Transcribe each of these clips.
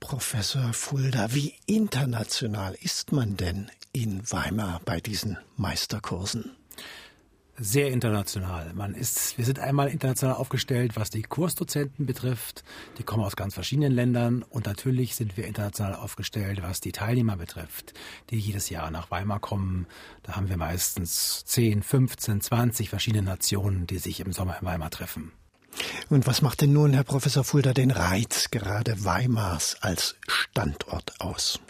Professor Fulda, wie international ist man denn in Weimar bei diesen Meisterkursen? sehr international. Man ist, wir sind einmal international aufgestellt, was die Kursdozenten betrifft. Die kommen aus ganz verschiedenen Ländern und natürlich sind wir international aufgestellt, was die Teilnehmer betrifft, die jedes Jahr nach Weimar kommen. Da haben wir meistens 10, 15, 20 verschiedene Nationen, die sich im Sommer in Weimar treffen. Und was macht denn nun, Herr Professor Fulda, den Reiz gerade Weimars als Standort aus?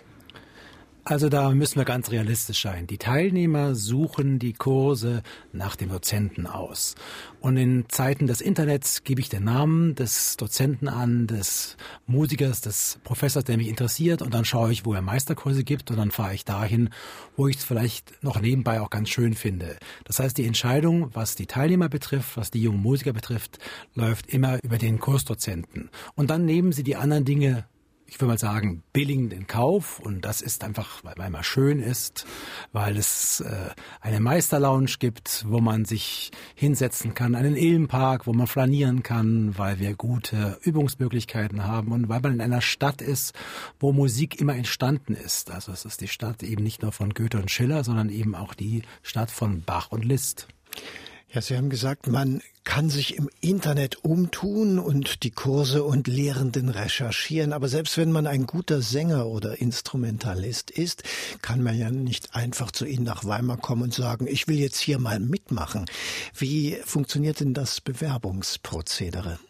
Also da müssen wir ganz realistisch sein. Die Teilnehmer suchen die Kurse nach dem Dozenten aus. Und in Zeiten des Internets gebe ich den Namen des Dozenten an, des Musikers, des Professors, der mich interessiert. Und dann schaue ich, wo er Meisterkurse gibt. Und dann fahre ich dahin, wo ich es vielleicht noch nebenbei auch ganz schön finde. Das heißt, die Entscheidung, was die Teilnehmer betrifft, was die jungen Musiker betrifft, läuft immer über den Kursdozenten. Und dann nehmen sie die anderen Dinge ich würde mal sagen, billigend in Kauf. Und das ist einfach, weil Weimar schön ist, weil es äh, eine Meisterlounge gibt, wo man sich hinsetzen kann, einen Ilmpark, wo man flanieren kann, weil wir gute Übungsmöglichkeiten haben und weil man in einer Stadt ist, wo Musik immer entstanden ist. Also es ist die Stadt eben nicht nur von Goethe und Schiller, sondern eben auch die Stadt von Bach und Liszt. Ja, Sie haben gesagt, man kann sich im Internet umtun und die Kurse und Lehrenden recherchieren. Aber selbst wenn man ein guter Sänger oder Instrumentalist ist, kann man ja nicht einfach zu Ihnen nach Weimar kommen und sagen, ich will jetzt hier mal mitmachen. Wie funktioniert denn das Bewerbungsprozedere?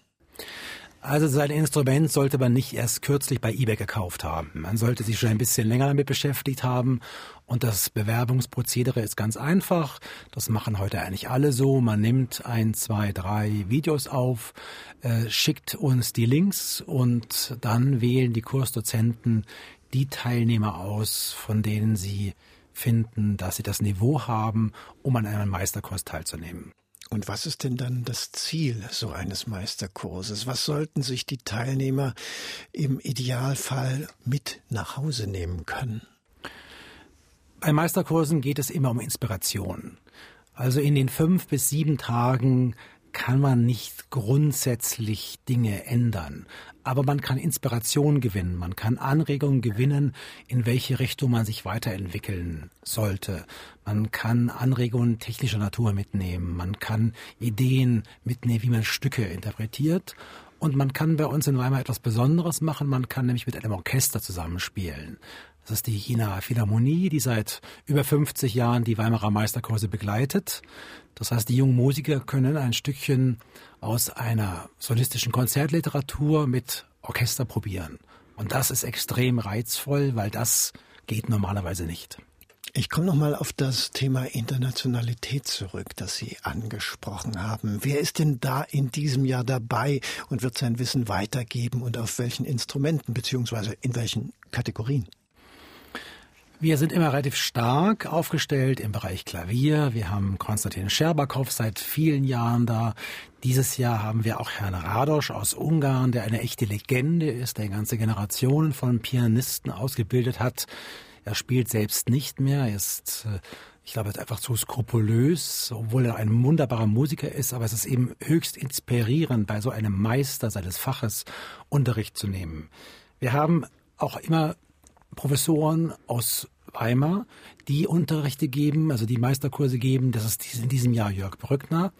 Also sein Instrument sollte man nicht erst kürzlich bei eBay gekauft haben. Man sollte sich schon ein bisschen länger damit beschäftigt haben. Und das Bewerbungsprozedere ist ganz einfach. Das machen heute eigentlich alle so. Man nimmt ein, zwei, drei Videos auf, äh, schickt uns die Links und dann wählen die Kursdozenten die Teilnehmer aus, von denen sie finden, dass sie das Niveau haben, um an einem Meisterkurs teilzunehmen. Und was ist denn dann das Ziel so eines Meisterkurses? Was sollten sich die Teilnehmer im Idealfall mit nach Hause nehmen können? Bei Meisterkursen geht es immer um Inspiration. Also in den fünf bis sieben Tagen kann man nicht grundsätzlich Dinge ändern. Aber man kann Inspiration gewinnen, man kann Anregungen gewinnen, in welche Richtung man sich weiterentwickeln sollte. Man kann Anregungen technischer Natur mitnehmen, man kann Ideen mitnehmen, wie man Stücke interpretiert. Und man kann bei uns in Weimar etwas Besonderes machen, man kann nämlich mit einem Orchester zusammenspielen. Das ist die China Philharmonie, die seit über 50 Jahren die Weimarer Meisterkurse begleitet. Das heißt, die jungen Musiker können ein Stückchen aus einer solistischen Konzertliteratur mit Orchester probieren. Und das ist extrem reizvoll, weil das geht normalerweise nicht. Ich komme nochmal auf das Thema Internationalität zurück, das Sie angesprochen haben. Wer ist denn da in diesem Jahr dabei und wird sein Wissen weitergeben und auf welchen Instrumenten beziehungsweise in welchen Kategorien? Wir sind immer relativ stark aufgestellt im Bereich Klavier. Wir haben Konstantin Scherbakow seit vielen Jahren da. Dieses Jahr haben wir auch Herrn Radosch aus Ungarn, der eine echte Legende ist, der ganze Generationen von Pianisten ausgebildet hat. Er spielt selbst nicht mehr. Er ist, äh, ich glaube, er ist einfach zu skrupulös, obwohl er ein wunderbarer Musiker ist. Aber es ist eben höchst inspirierend, bei so einem Meister seines Faches Unterricht zu nehmen. Wir haben auch immer Professoren aus Weimar, die Unterrichte geben, also die Meisterkurse geben. Das ist in diesem Jahr Jörg Brückner.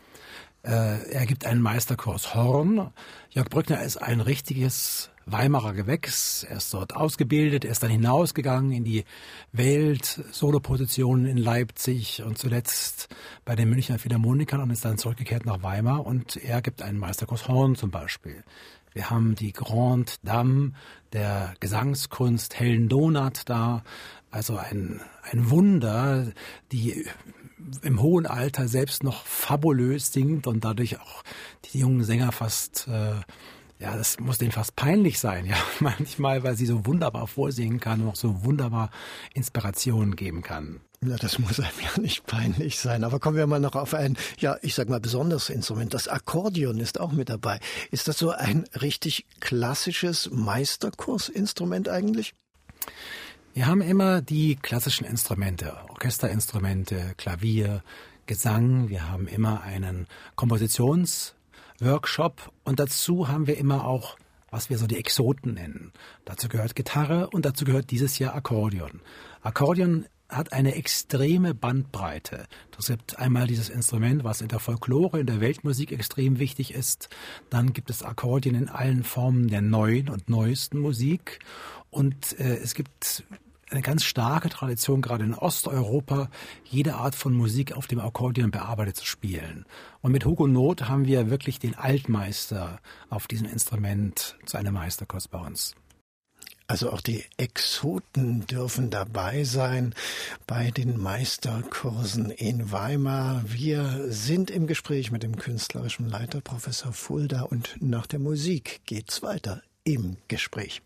Äh, er gibt einen Meisterkurs Horn. Jörg Brückner ist ein richtiges Weimarer Gewächs. Er ist dort ausgebildet. Er ist dann hinausgegangen in die Welt, Solopositionen in Leipzig und zuletzt bei den Münchner Philharmonikern und ist dann zurückgekehrt nach Weimar. Und er gibt einen Meisterkurs Horn zum Beispiel. Wir haben die Grande Dame der Gesangskunst Helen Donat da. Also ein, ein Wunder, die im hohen Alter selbst noch fabulös singt und dadurch auch die jungen Sänger fast, äh, ja, das muss denen fast peinlich sein, ja, manchmal, weil sie so wunderbar vorsingen kann und auch so wunderbar Inspirationen geben kann. Na, das muss einem ja nicht peinlich sein. Aber kommen wir mal noch auf ein, ja, ich sag mal, besonderes Instrument. Das Akkordeon ist auch mit dabei. Ist das so ein richtig klassisches Meisterkursinstrument eigentlich? Wir haben immer die klassischen Instrumente, Orchesterinstrumente, Klavier, Gesang. Wir haben immer einen Kompositionsworkshop und dazu haben wir immer auch was wir so die Exoten nennen. Dazu gehört Gitarre und dazu gehört dieses Jahr Akkordeon. Akkordeon hat eine extreme Bandbreite. Das gibt einmal dieses Instrument, was in der Folklore, in der Weltmusik extrem wichtig ist. Dann gibt es Akkordeon in allen Formen der neuen und neuesten Musik. Und äh, es gibt eine ganz starke Tradition, gerade in Osteuropa, jede Art von Musik auf dem Akkordeon bearbeitet zu spielen. Und mit Hugo Not haben wir wirklich den Altmeister auf diesem Instrument zu einem Meisterkurs bei uns. Also auch die Exoten dürfen dabei sein bei den Meisterkursen in Weimar. Wir sind im Gespräch mit dem künstlerischen Leiter Professor Fulda und nach der Musik geht's weiter im Gespräch.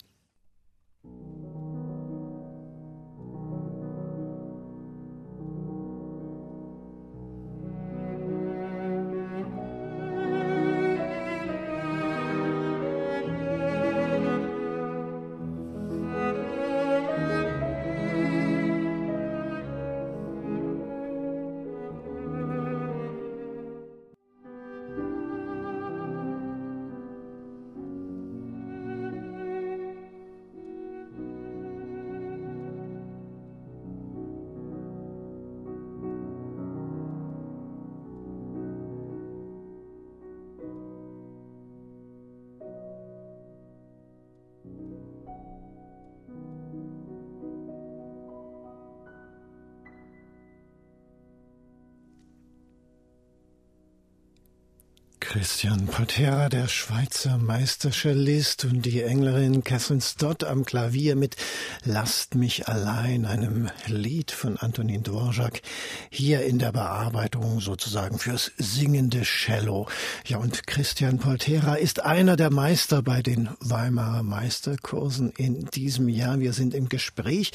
Christian Patera, der Schweizer Meistercellist und die Englerin Catherine Stott am Klavier mit Lasst mich allein, einem Lied von Antonin Dvorak, hier in der Bearbeitung sozusagen fürs singende Cello. Ja, und Christian Poltera ist einer der Meister bei den Weimarer Meisterkursen in diesem Jahr. Wir sind im Gespräch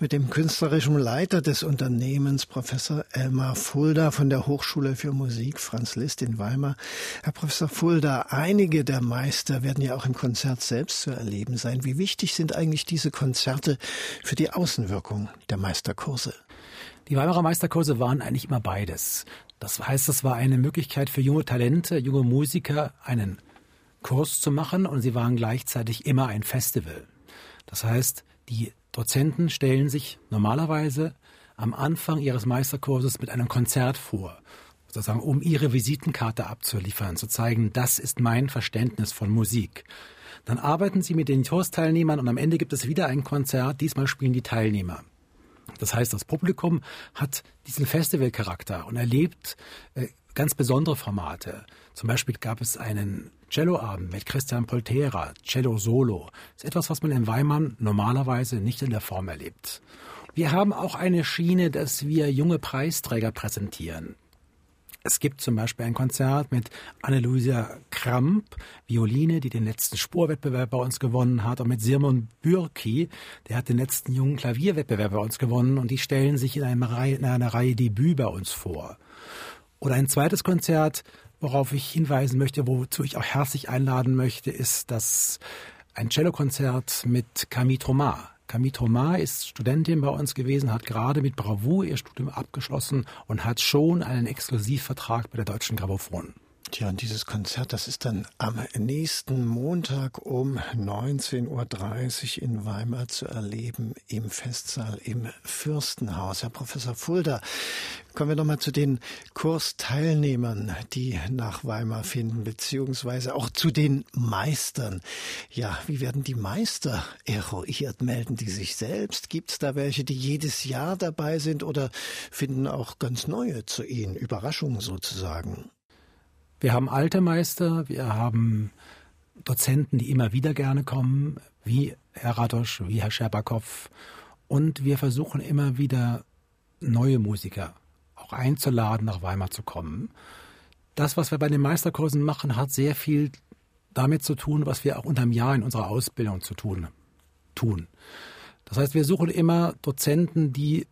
mit dem künstlerischen Leiter des Unternehmens, Professor Elmar Fulda von der Hochschule für Musik Franz Liszt in Weimar. Herr Professor Fulda, einige der Meister werden ja auch im Konzert selbst zu erleben sein. Wie wichtig sind eigentlich diese Konzerte für die Außenwirkung der Meisterkurse? Die Weimarer Meisterkurse waren eigentlich immer beides. Das heißt, es war eine Möglichkeit für junge Talente, junge Musiker, einen Kurs zu machen und sie waren gleichzeitig immer ein Festival. Das heißt, die Dozenten stellen sich normalerweise am Anfang ihres Meisterkurses mit einem Konzert vor sozusagen, um ihre Visitenkarte abzuliefern, zu zeigen, das ist mein Verständnis von Musik. Dann arbeiten sie mit den Kursteilnehmern und am Ende gibt es wieder ein Konzert. Diesmal spielen die Teilnehmer. Das heißt, das Publikum hat diesen Festivalcharakter und erlebt äh, ganz besondere Formate. Zum Beispiel gab es einen Celloabend mit Christian Poltera, Cello Solo. Das ist etwas, was man in Weimar normalerweise nicht in der Form erlebt. Wir haben auch eine Schiene, dass wir junge Preisträger präsentieren. Es gibt zum Beispiel ein Konzert mit Anneluisa Kramp, Violine, die den letzten Spurwettbewerb bei uns gewonnen hat, und mit Simon Bürki, der hat den letzten jungen Klavierwettbewerb bei uns gewonnen, und die stellen sich in einer Reihe, in einer Reihe Debüt bei uns vor. Oder ein zweites Konzert, worauf ich hinweisen möchte, wozu ich auch herzlich einladen möchte, ist das ein Cellokonzert mit Camille Thomas. Camille Thomas ist Studentin bei uns gewesen, hat gerade mit Bravour ihr Studium abgeschlossen und hat schon einen Exklusivvertrag bei der Deutschen Grammophon. Tja, und dieses Konzert, das ist dann am nächsten Montag um 19.30 Uhr in Weimar zu erleben im Festsaal im Fürstenhaus. Herr Professor Fulda, kommen wir nochmal zu den Kursteilnehmern, die nach Weimar finden, beziehungsweise auch zu den Meistern. Ja, wie werden die Meister eruiert? Melden die sich selbst? Gibt es da welche, die jedes Jahr dabei sind oder finden auch ganz neue zu ihnen? Überraschungen sozusagen. Wir haben alte Meister, wir haben Dozenten, die immer wieder gerne kommen, wie Herr Radosch, wie Herr Scherbakow. Und wir versuchen immer wieder neue Musiker auch einzuladen, nach Weimar zu kommen. Das, was wir bei den Meisterkursen machen, hat sehr viel damit zu tun, was wir auch unterm Jahr in unserer Ausbildung zu tun tun. Das heißt, wir suchen immer Dozenten, die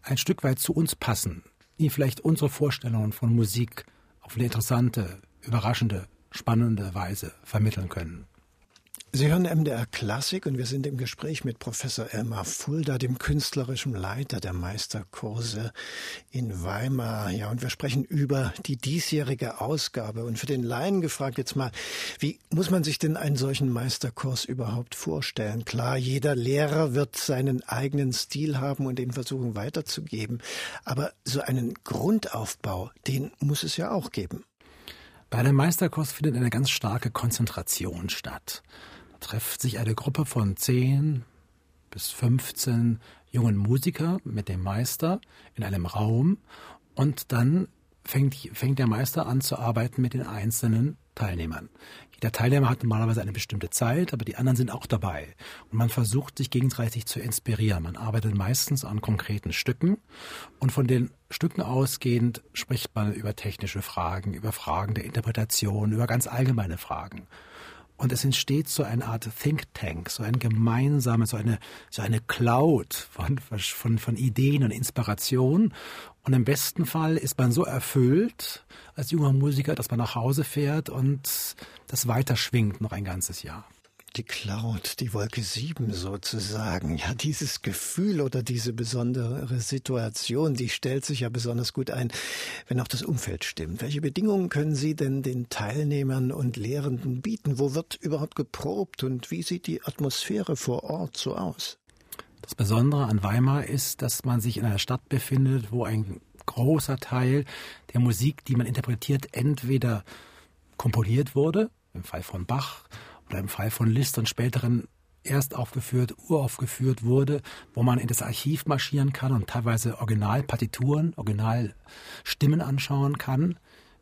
ein Stück weit zu uns passen, die vielleicht unsere Vorstellungen von Musik auf eine interessante, überraschende, spannende Weise vermitteln können. Sie hören MDR Klassik und wir sind im Gespräch mit Professor Elmar Fulda, dem künstlerischen Leiter der Meisterkurse in Weimar. Ja, und wir sprechen über die diesjährige Ausgabe. Und für den Laien gefragt jetzt mal, wie muss man sich denn einen solchen Meisterkurs überhaupt vorstellen? Klar, jeder Lehrer wird seinen eigenen Stil haben und den versuchen weiterzugeben. Aber so einen Grundaufbau, den muss es ja auch geben. Bei einem Meisterkurs findet eine ganz starke Konzentration statt trifft sich eine Gruppe von 10 bis 15 jungen Musiker mit dem Meister in einem Raum und dann fängt, fängt der Meister an zu arbeiten mit den einzelnen Teilnehmern. Jeder Teilnehmer hat normalerweise eine bestimmte Zeit, aber die anderen sind auch dabei. Und man versucht sich gegenseitig zu inspirieren. Man arbeitet meistens an konkreten Stücken und von den Stücken ausgehend spricht man über technische Fragen, über Fragen der Interpretation, über ganz allgemeine Fragen. Und es entsteht so eine Art Think Tank, so ein gemeinsames, so eine, so eine Cloud von, von, von Ideen und Inspiration. Und im besten Fall ist man so erfüllt als junger Musiker, dass man nach Hause fährt und das weiterschwingt noch ein ganzes Jahr die Cloud, die Wolke 7 sozusagen. Ja, dieses Gefühl oder diese besondere Situation, die stellt sich ja besonders gut ein, wenn auch das Umfeld stimmt. Welche Bedingungen können Sie denn den Teilnehmern und Lehrenden bieten? Wo wird überhaupt geprobt und wie sieht die Atmosphäre vor Ort so aus? Das Besondere an Weimar ist, dass man sich in einer Stadt befindet, wo ein großer Teil der Musik, die man interpretiert, entweder komponiert wurde, im Fall von Bach, im Fall von Liszt und späteren erst aufgeführt, uraufgeführt wurde, wo man in das Archiv marschieren kann und teilweise Originalpartituren, Originalstimmen anschauen kann.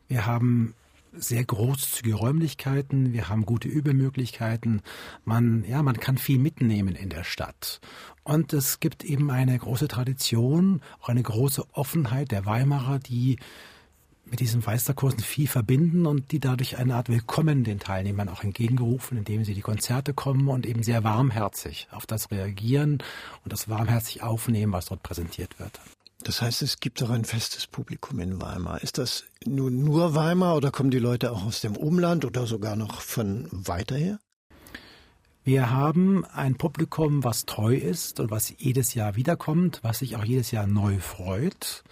Wir haben sehr großzügige Räumlichkeiten, wir haben gute Übemöglichkeiten. Man, ja, man kann viel mitnehmen in der Stadt. Und es gibt eben eine große Tradition, auch eine große Offenheit der Weimarer, die mit diesen Meisterkursen viel verbinden und die dadurch eine Art Willkommen den Teilnehmern auch entgegengerufen, indem sie die Konzerte kommen und eben sehr warmherzig auf das reagieren und das warmherzig aufnehmen, was dort präsentiert wird. Das heißt, es gibt auch ein festes Publikum in Weimar. Ist das nun nur Weimar oder kommen die Leute auch aus dem Umland oder sogar noch von weiter her? Wir haben ein Publikum, was treu ist und was jedes Jahr wiederkommt, was sich auch jedes Jahr neu freut.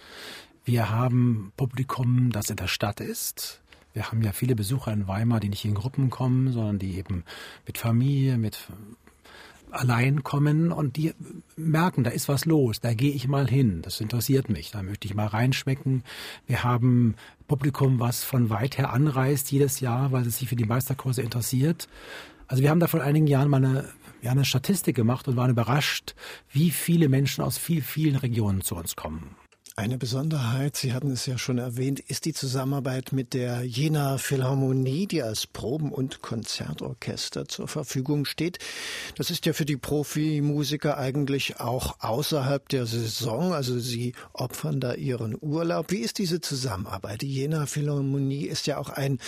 Wir haben Publikum, das in der Stadt ist. Wir haben ja viele Besucher in Weimar, die nicht in Gruppen kommen, sondern die eben mit Familie, mit allein kommen und die merken, da ist was los, da gehe ich mal hin, das interessiert mich, da möchte ich mal reinschmecken. Wir haben Publikum, was von weit her anreist jedes Jahr, weil es sich für die Meisterkurse interessiert. Also wir haben da vor einigen Jahren mal eine, ja, eine Statistik gemacht und waren überrascht, wie viele Menschen aus viel, vielen Regionen zu uns kommen. Eine Besonderheit, Sie hatten es ja schon erwähnt, ist die Zusammenarbeit mit der Jena Philharmonie, die als Proben- und Konzertorchester zur Verfügung steht. Das ist ja für die Profimusiker eigentlich auch außerhalb der Saison, also Sie opfern da Ihren Urlaub. Wie ist diese Zusammenarbeit? Die Jena Philharmonie ist ja auch ein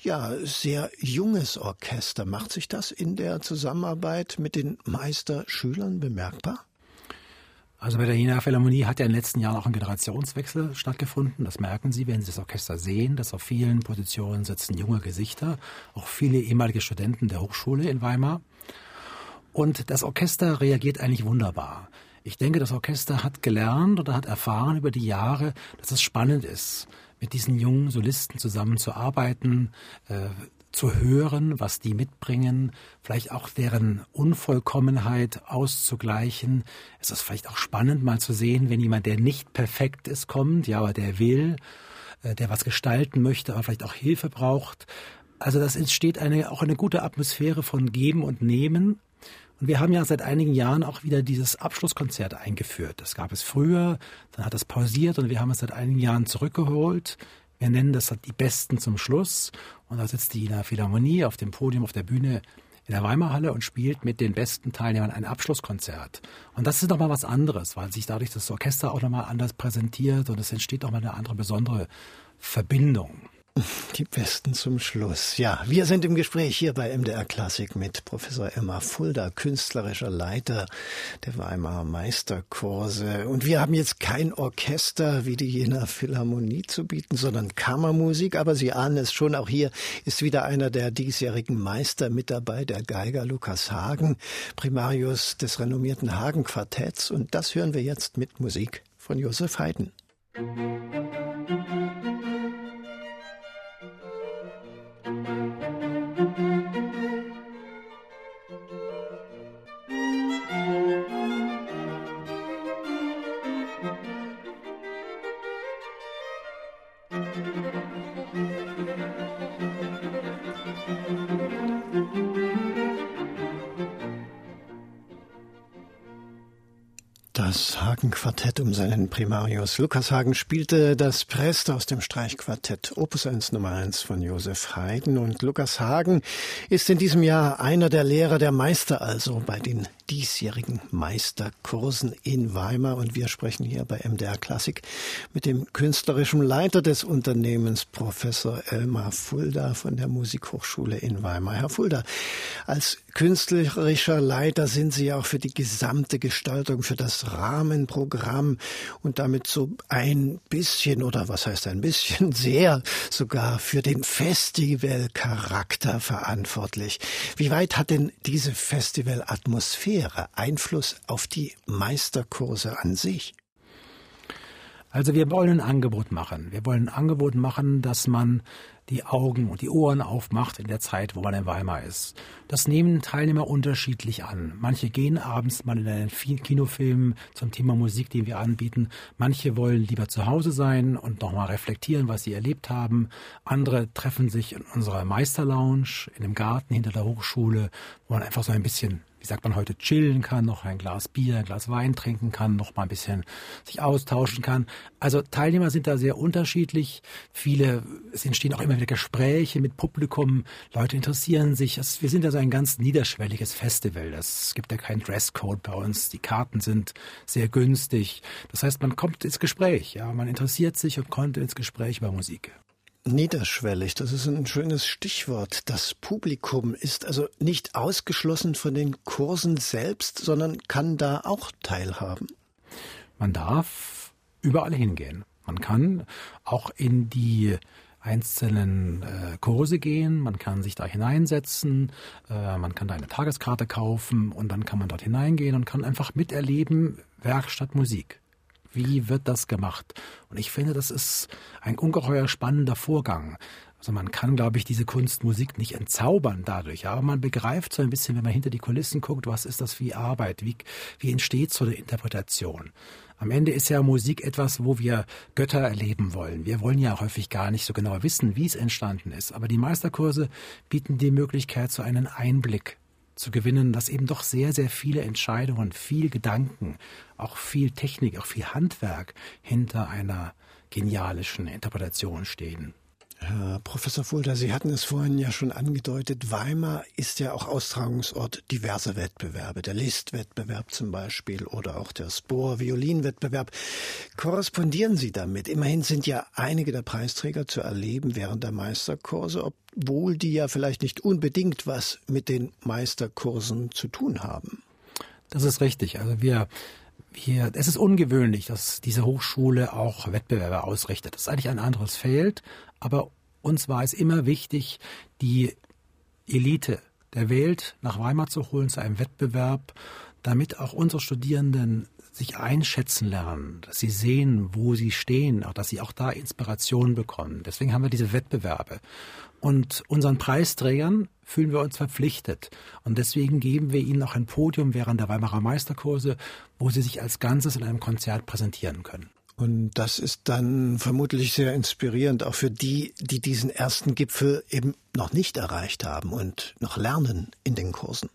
ja, sehr junges Orchester. Macht sich das in der Zusammenarbeit mit den Meisterschülern bemerkbar? Also bei der Jena Philharmonie hat ja in den letzten Jahren auch ein Generationswechsel stattgefunden. Das merken Sie, wenn Sie das Orchester sehen, dass auf vielen Positionen sitzen junge Gesichter, auch viele ehemalige Studenten der Hochschule in Weimar. Und das Orchester reagiert eigentlich wunderbar. Ich denke, das Orchester hat gelernt oder hat erfahren über die Jahre, dass es spannend ist, mit diesen jungen Solisten zusammenzuarbeiten, äh, zu hören, was die mitbringen, vielleicht auch deren Unvollkommenheit auszugleichen. Es ist vielleicht auch spannend mal zu sehen, wenn jemand, der nicht perfekt ist, kommt, ja, aber der will, äh, der was gestalten möchte, aber vielleicht auch Hilfe braucht. Also das entsteht eine, auch eine gute Atmosphäre von Geben und Nehmen. Und wir haben ja seit einigen Jahren auch wieder dieses Abschlusskonzert eingeführt. Das gab es früher, dann hat es pausiert und wir haben es seit einigen Jahren zurückgeholt. Wir nennen das die Besten zum Schluss. Und da sitzt die in der Philharmonie auf dem Podium, auf der Bühne in der Weimarhalle und spielt mit den besten Teilnehmern ein Abschlusskonzert. Und das ist nochmal was anderes, weil sich dadurch das Orchester auch nochmal anders präsentiert und es entsteht nochmal eine andere besondere Verbindung. Die besten zum Schluss. Ja, wir sind im Gespräch hier bei MDR Klassik mit Professor Emma Fulda, künstlerischer Leiter der Weimarer Meisterkurse. Und wir haben jetzt kein Orchester wie die Jener Philharmonie zu bieten, sondern Kammermusik. Aber Sie ahnen es schon, auch hier ist wieder einer der diesjährigen Meister mit dabei, der Geiger Lukas Hagen, Primarius des renommierten Hagen Quartetts. Und das hören wir jetzt mit Musik von Josef Haydn. Musik Primarius. Lukas Hagen spielte das Prest aus dem Streichquartett Opus 1 Nummer 1 von Josef Haydn. Und Lukas Hagen ist in diesem Jahr einer der Lehrer der Meister, also bei den diesjährigen Meisterkursen in Weimar. Und wir sprechen hier bei MDR Klassik mit dem künstlerischen Leiter des Unternehmens, Professor Elmar Fulda von der Musikhochschule in Weimar. Herr Fulda, als künstlerischer Leiter sind Sie auch für die gesamte Gestaltung, für das Rahmenprogramm und damit so ein bisschen oder was heißt ein bisschen sehr sogar für den Festivalcharakter verantwortlich. Wie weit hat denn diese Festivalatmosphäre Einfluss auf die Meisterkurse an sich? Also wir wollen ein Angebot machen. Wir wollen ein Angebot machen, dass man die Augen und die Ohren aufmacht in der Zeit, wo man in Weimar ist. Das nehmen Teilnehmer unterschiedlich an. Manche gehen abends mal in einen Kinofilm zum Thema Musik, den wir anbieten. Manche wollen lieber zu Hause sein und nochmal reflektieren, was sie erlebt haben. Andere treffen sich in unserer Meisterlounge in dem Garten hinter der Hochschule, wo man einfach so ein bisschen wie sagt man heute, chillen kann, noch ein Glas Bier, ein Glas Wein trinken kann, noch mal ein bisschen sich austauschen kann. Also Teilnehmer sind da sehr unterschiedlich. Viele, es entstehen auch immer wieder Gespräche mit Publikum. Leute interessieren sich. Es, wir sind ja so ein ganz niederschwelliges Festival. Es gibt ja keinen Dresscode bei uns. Die Karten sind sehr günstig. Das heißt, man kommt ins Gespräch. Ja, man interessiert sich und kommt ins Gespräch über Musik. Niederschwellig, das ist ein schönes Stichwort. Das Publikum ist also nicht ausgeschlossen von den Kursen selbst, sondern kann da auch teilhaben. Man darf überall hingehen. Man kann auch in die einzelnen äh, Kurse gehen, man kann sich da hineinsetzen, äh, man kann da eine Tageskarte kaufen und dann kann man dort hineingehen und kann einfach miterleben Werkstatt Musik. Wie wird das gemacht? Und ich finde, das ist ein ungeheuer spannender Vorgang. Also man kann, glaube ich, diese Kunstmusik nicht entzaubern dadurch, aber man begreift so ein bisschen, wenn man hinter die Kulissen guckt, was ist das wie Arbeit, wie, wie entsteht so eine Interpretation. Am Ende ist ja Musik etwas, wo wir Götter erleben wollen. Wir wollen ja häufig gar nicht so genau wissen, wie es entstanden ist. Aber die Meisterkurse bieten die Möglichkeit, so einen Einblick zu gewinnen, dass eben doch sehr, sehr viele Entscheidungen, viel Gedanken, auch viel Technik, auch viel Handwerk hinter einer genialischen Interpretation stehen. Herr Professor Fulda, Sie hatten es vorhin ja schon angedeutet, Weimar ist ja auch Austragungsort diverser Wettbewerbe, der Listwettbewerb zum Beispiel oder auch der Spohr-Violinwettbewerb. Korrespondieren Sie damit? Immerhin sind ja einige der Preisträger zu erleben während der Meisterkurse, obwohl die ja vielleicht nicht unbedingt was mit den Meisterkursen zu tun haben. Das ist richtig. Also wir wir, es ist ungewöhnlich, dass diese Hochschule auch Wettbewerbe ausrichtet. Das ist eigentlich ein anderes Feld, aber uns war es immer wichtig, die Elite der Welt nach Weimar zu holen zu einem Wettbewerb, damit auch unsere Studierenden sich einschätzen lernen, dass sie sehen, wo sie stehen, auch dass sie auch da Inspiration bekommen. Deswegen haben wir diese Wettbewerbe. Und unseren Preisträgern fühlen wir uns verpflichtet. Und deswegen geben wir ihnen auch ein Podium während der Weimarer Meisterkurse, wo sie sich als Ganzes in einem Konzert präsentieren können. Und das ist dann vermutlich sehr inspirierend, auch für die, die diesen ersten Gipfel eben noch nicht erreicht haben und noch lernen in den Kursen.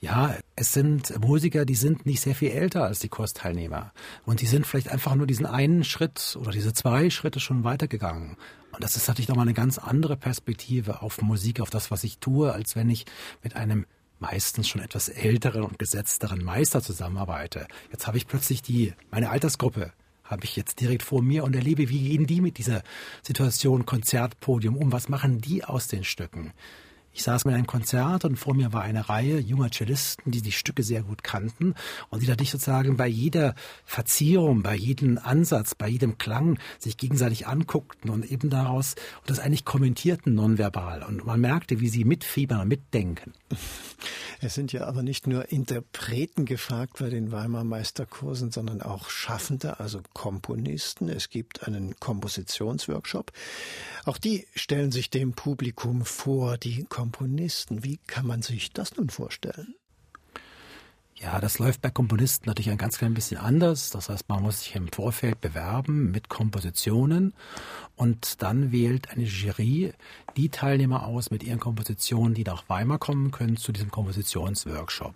Ja, es sind Musiker, die sind nicht sehr viel älter als die Kursteilnehmer. Und die sind vielleicht einfach nur diesen einen Schritt oder diese zwei Schritte schon weitergegangen. Und das ist natürlich nochmal eine ganz andere Perspektive auf Musik, auf das, was ich tue, als wenn ich mit einem meistens schon etwas älteren und gesetzteren Meister zusammenarbeite. Jetzt habe ich plötzlich die, meine Altersgruppe habe ich jetzt direkt vor mir und erlebe, wie gehen die mit dieser Situation Konzertpodium um? Was machen die aus den Stücken? Ich saß mit einem Konzert und vor mir war eine Reihe junger Cellisten, die die Stücke sehr gut kannten und die dadurch sozusagen bei jeder Verzierung, bei jedem Ansatz, bei jedem Klang sich gegenseitig anguckten und eben daraus und das eigentlich kommentierten nonverbal. Und man merkte, wie sie mitfiebern und mitdenken. Es sind ja aber nicht nur Interpreten gefragt bei den Weimar Meisterkursen, sondern auch Schaffende, also Komponisten. Es gibt einen Kompositionsworkshop. Auch die stellen sich dem Publikum vor, die Komponisten. Wie kann man sich das nun vorstellen? Ja, das läuft bei Komponisten natürlich ein ganz klein bisschen anders. Das heißt, man muss sich im Vorfeld bewerben mit Kompositionen und dann wählt eine Jury die Teilnehmer aus mit ihren Kompositionen, die nach Weimar kommen können zu diesem Kompositionsworkshop.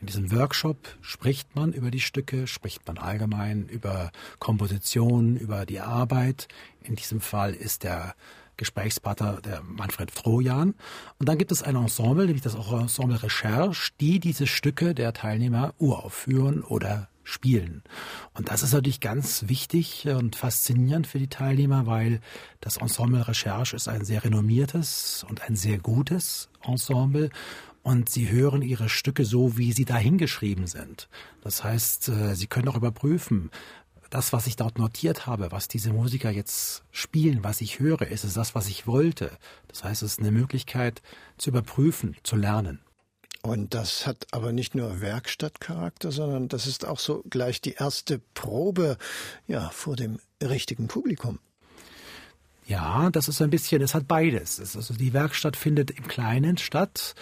In diesem Workshop spricht man über die Stücke, spricht man allgemein über Kompositionen, über die Arbeit. In diesem Fall ist der Gesprächspartner der Manfred Frohjan. Und dann gibt es ein Ensemble, nämlich das Ensemble Recherche, die diese Stücke der Teilnehmer uraufführen oder spielen. Und das ist natürlich ganz wichtig und faszinierend für die Teilnehmer, weil das Ensemble Recherche ist ein sehr renommiertes und ein sehr gutes Ensemble und sie hören ihre Stücke so, wie sie dahingeschrieben sind. Das heißt, äh, sie können auch überprüfen, das, was ich dort notiert habe, was diese Musiker jetzt spielen, was ich höre, ist es das, was ich wollte. Das heißt, es ist eine Möglichkeit zu überprüfen, zu lernen. Und das hat aber nicht nur Werkstattcharakter, sondern das ist auch so gleich die erste Probe, ja, vor dem richtigen Publikum. Ja, das ist ein bisschen, es hat beides. Also die Werkstatt findet im Kleinen statt.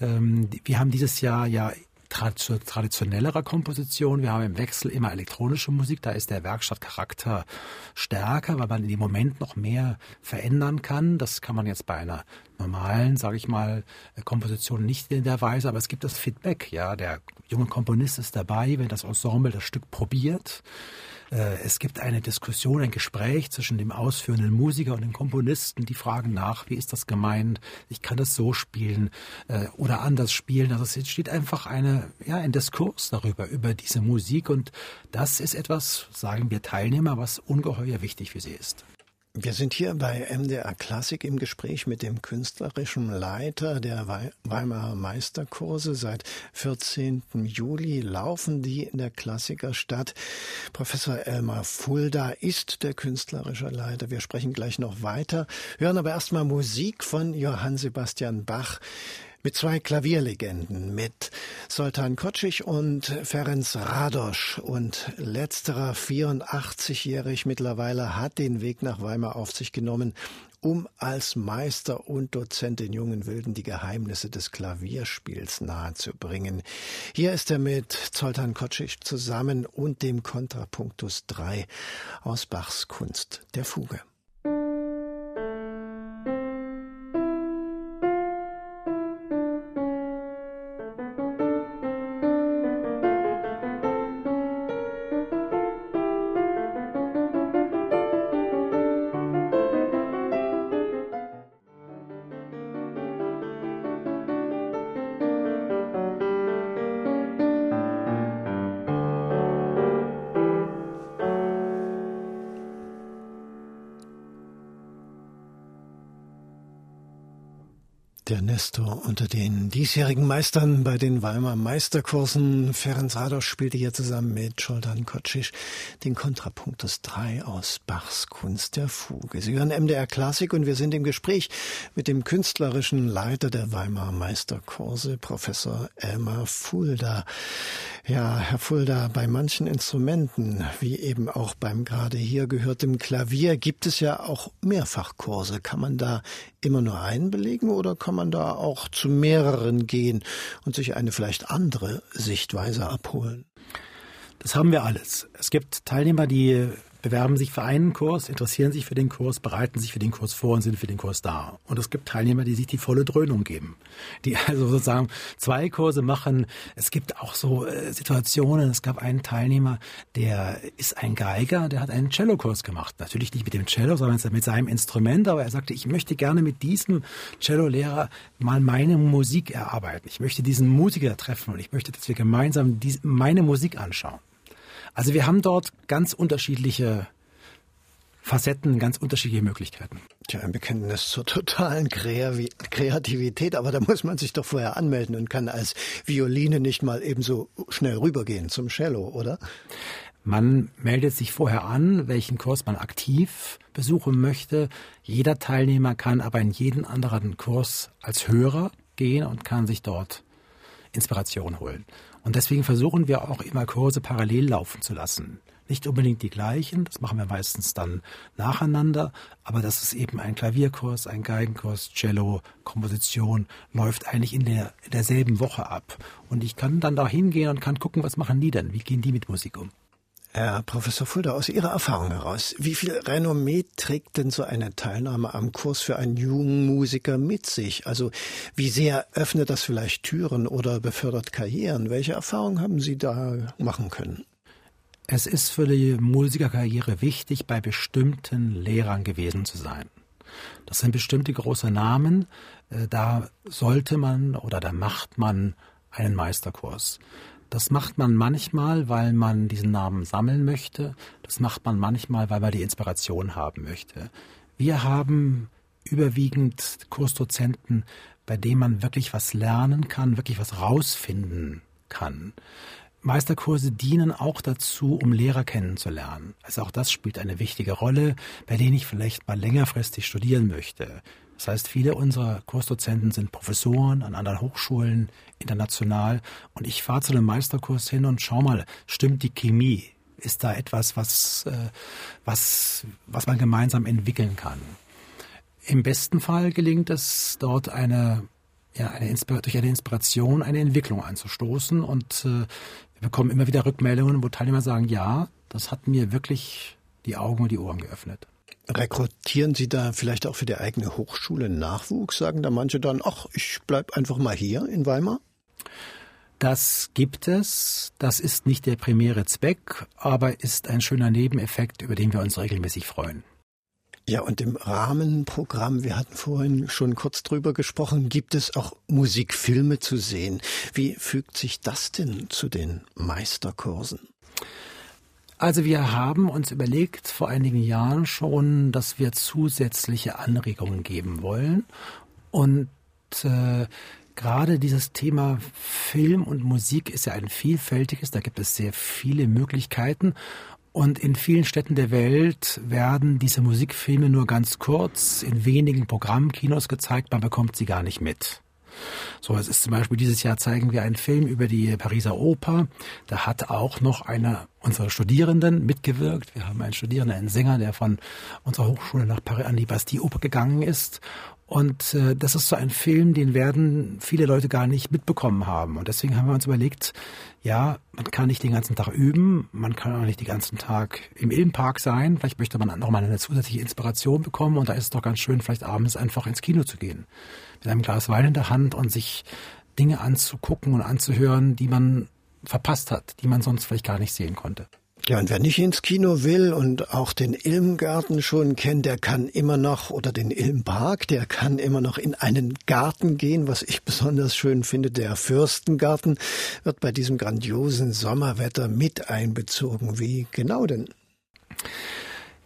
Ähm, wir haben dieses Jahr ja traditionellerer Komposition. Wir haben im Wechsel immer elektronische Musik. Da ist der Werkstattcharakter stärker, weil man in dem Moment noch mehr verändern kann. Das kann man jetzt bei einer normalen, sage ich mal, Komposition nicht in der Weise. Aber es gibt das Feedback. Ja, der junge Komponist ist dabei, wenn das Ensemble das Stück probiert. Äh, es gibt eine Diskussion, ein Gespräch zwischen dem ausführenden Musiker und dem Komponisten. Die fragen nach, wie ist das gemeint? Ich kann das so spielen äh, oder anders spielen. Also es entsteht einfach eine, ja, ein Diskurs darüber, über diese Musik. Und das ist etwas, sagen wir Teilnehmer, was ungeheuer wichtig für sie ist. Wir sind hier bei MDR Klassik im Gespräch mit dem künstlerischen Leiter der Weimarer Meisterkurse. Seit 14. Juli laufen die in der Klassikerstadt. Professor Elmar Fulda ist der künstlerische Leiter. Wir sprechen gleich noch weiter, hören aber erstmal Musik von Johann Sebastian Bach mit zwei Klavierlegenden, mit Soltan Kocic und Ferenc Radosch. Und letzterer, 84-jährig mittlerweile, hat den Weg nach Weimar auf sich genommen, um als Meister und Dozent den jungen Wilden die Geheimnisse des Klavierspiels nahezubringen. Hier ist er mit Zoltan Kocic zusammen und dem Kontrapunktus 3 aus Bachs Kunst der Fuge. Der Nestor unter den diesjährigen Meistern bei den Weimar Meisterkursen. Ferenc Rados spielte hier zusammen mit Scholdan Kocic den Kontrapunktus 3 aus Bachs Kunst der Fuge. Sie hören MDR Klassik und wir sind im Gespräch mit dem künstlerischen Leiter der Weimar Meisterkurse, Professor Elmar Fulda. Ja, Herr Fulda, bei manchen Instrumenten, wie eben auch beim gerade hier gehörtem Klavier, gibt es ja auch Mehrfachkurse. Kann man da immer nur einen belegen oder kann man da auch zu mehreren gehen und sich eine vielleicht andere Sichtweise abholen? Das haben wir alles. Es gibt Teilnehmer, die bewerben sich für einen Kurs, interessieren sich für den Kurs, bereiten sich für den Kurs vor und sind für den Kurs da. Und es gibt Teilnehmer, die sich die volle Dröhnung geben, die also sozusagen zwei Kurse machen. Es gibt auch so äh, Situationen, es gab einen Teilnehmer, der ist ein Geiger, der hat einen Cellokurs gemacht. Natürlich nicht mit dem Cello, sondern mit seinem Instrument, aber er sagte, ich möchte gerne mit diesem Cellolehrer mal meine Musik erarbeiten. Ich möchte diesen Musiker treffen und ich möchte, dass wir gemeinsam meine Musik anschauen. Also wir haben dort ganz unterschiedliche Facetten, ganz unterschiedliche Möglichkeiten. Tja, ein Bekenntnis zur totalen Kreativität, aber da muss man sich doch vorher anmelden und kann als Violine nicht mal ebenso schnell rübergehen zum Cello, oder? Man meldet sich vorher an, welchen Kurs man aktiv besuchen möchte. Jeder Teilnehmer kann aber in jeden anderen Kurs als Hörer gehen und kann sich dort Inspiration holen. Und deswegen versuchen wir auch immer Kurse parallel laufen zu lassen. Nicht unbedingt die gleichen, das machen wir meistens dann nacheinander, aber das ist eben ein Klavierkurs, ein Geigenkurs, Cello, Komposition, läuft eigentlich in, der, in derselben Woche ab. Und ich kann dann da hingehen und kann gucken, was machen die denn? Wie gehen die mit Musik um? Herr Professor Fulda, aus Ihrer Erfahrung heraus, wie viel Renommee trägt denn so eine Teilnahme am Kurs für einen jungen Musiker mit sich? Also wie sehr öffnet das vielleicht Türen oder befördert Karrieren? Welche Erfahrungen haben Sie da machen können? Es ist für die Musikerkarriere wichtig, bei bestimmten Lehrern gewesen zu sein. Das sind bestimmte große Namen. Äh, da sollte man oder da macht man einen Meisterkurs. Das macht man manchmal, weil man diesen Namen sammeln möchte. Das macht man manchmal, weil man die Inspiration haben möchte. Wir haben überwiegend Kursdozenten, bei denen man wirklich was lernen kann, wirklich was rausfinden kann. Meisterkurse dienen auch dazu, um Lehrer kennenzulernen. Also auch das spielt eine wichtige Rolle, bei denen ich vielleicht mal längerfristig studieren möchte. Das heißt, viele unserer Kursdozenten sind Professoren an anderen Hochschulen, international. Und ich fahre zu einem Meisterkurs hin und schau mal, stimmt die Chemie? Ist da etwas, was, äh, was, was man gemeinsam entwickeln kann? Im besten Fall gelingt es, dort eine ja, eine durch eine Inspiration eine Entwicklung anzustoßen. Und äh, wir bekommen immer wieder Rückmeldungen, wo Teilnehmer sagen, ja, das hat mir wirklich die Augen und die Ohren geöffnet. Rekrutieren Sie da vielleicht auch für die eigene Hochschule Nachwuchs? Sagen da manche dann, ach, ich bleib einfach mal hier in Weimar? Das gibt es. Das ist nicht der primäre Zweck, aber ist ein schöner Nebeneffekt, über den wir uns regelmäßig freuen. Ja, und im Rahmenprogramm, wir hatten vorhin schon kurz drüber gesprochen, gibt es auch Musikfilme zu sehen. Wie fügt sich das denn zu den Meisterkursen? Also wir haben uns überlegt vor einigen Jahren schon, dass wir zusätzliche Anregungen geben wollen. Und äh, gerade dieses Thema Film und Musik ist ja ein vielfältiges, da gibt es sehr viele Möglichkeiten. Und in vielen Städten der Welt werden diese Musikfilme nur ganz kurz in wenigen Programmkinos gezeigt, man bekommt sie gar nicht mit. So, es ist zum Beispiel dieses Jahr zeigen wir einen Film über die Pariser Oper. Da hat auch noch einer unserer Studierenden mitgewirkt. Wir haben einen Studierenden, einen Sänger, der von unserer Hochschule nach Paris an die Bastille Oper gegangen ist. Und äh, das ist so ein Film, den werden viele Leute gar nicht mitbekommen haben. Und deswegen haben wir uns überlegt, ja, man kann nicht den ganzen Tag üben, man kann auch nicht den ganzen Tag im Ilmpark sein. Vielleicht möchte man noch mal eine zusätzliche Inspiration bekommen. Und da ist es doch ganz schön, vielleicht abends einfach ins Kino zu gehen. Mit einem Glas Wein in der Hand und sich Dinge anzugucken und anzuhören, die man verpasst hat, die man sonst vielleicht gar nicht sehen konnte. Ja, und wer nicht ins Kino will und auch den Ilmgarten schon kennt, der kann immer noch, oder den Ilmpark, der kann immer noch in einen Garten gehen. Was ich besonders schön finde, der Fürstengarten wird bei diesem grandiosen Sommerwetter mit einbezogen. Wie genau denn?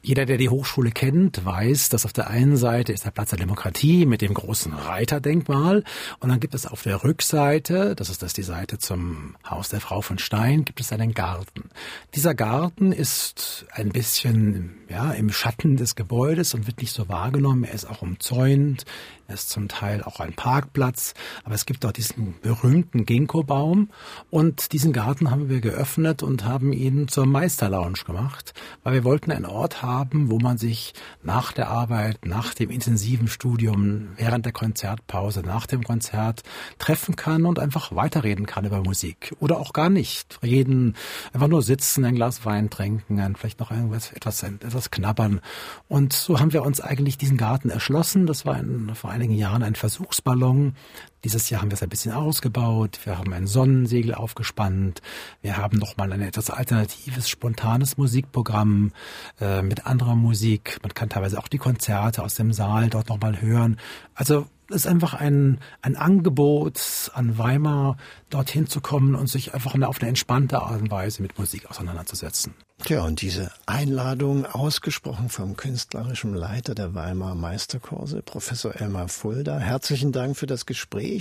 Jeder, der die Hochschule kennt, weiß, dass auf der einen Seite ist der Platz der Demokratie mit dem großen Reiterdenkmal und dann gibt es auf der Rückseite, das ist das die Seite zum Haus der Frau von Stein, gibt es einen Garten. Dieser Garten ist ein bisschen ja, im Schatten des Gebäudes und wird nicht so wahrgenommen. Er ist auch umzäunt. Er ist zum Teil auch ein Parkplatz, aber es gibt dort diesen berühmten Ginkgo-Baum. Und diesen Garten haben wir geöffnet und haben ihn zur Meisterlounge gemacht, weil wir wollten einen Ort haben, wo man sich nach der Arbeit, nach dem intensiven Studium, während der Konzertpause, nach dem Konzert treffen kann und einfach weiterreden kann über Musik. Oder auch gar nicht. Reden, einfach nur sitzen, ein Glas Wein trinken, vielleicht noch etwas etwas knabbern. Und so haben wir uns eigentlich diesen Garten erschlossen. Das war ein, vor einigen Jahren ein Versuchsballon. Dieses Jahr haben wir es ein bisschen ausgebaut. Wir haben ein Sonnensegel aufgespannt. Wir haben nochmal ein etwas alternatives, spontanes Musikprogramm äh, mit anderer Musik. Man kann teilweise auch die Konzerte aus dem Saal dort nochmal hören. Also ist einfach ein, ein Angebot an Weimar, dorthin zu kommen und sich einfach auf eine entspannte Art und Weise mit Musik auseinanderzusetzen. Tja, und diese Einladung ausgesprochen vom künstlerischen Leiter der Weimar Meisterkurse, Professor Elmar Fulda. Herzlichen Dank für das Gespräch.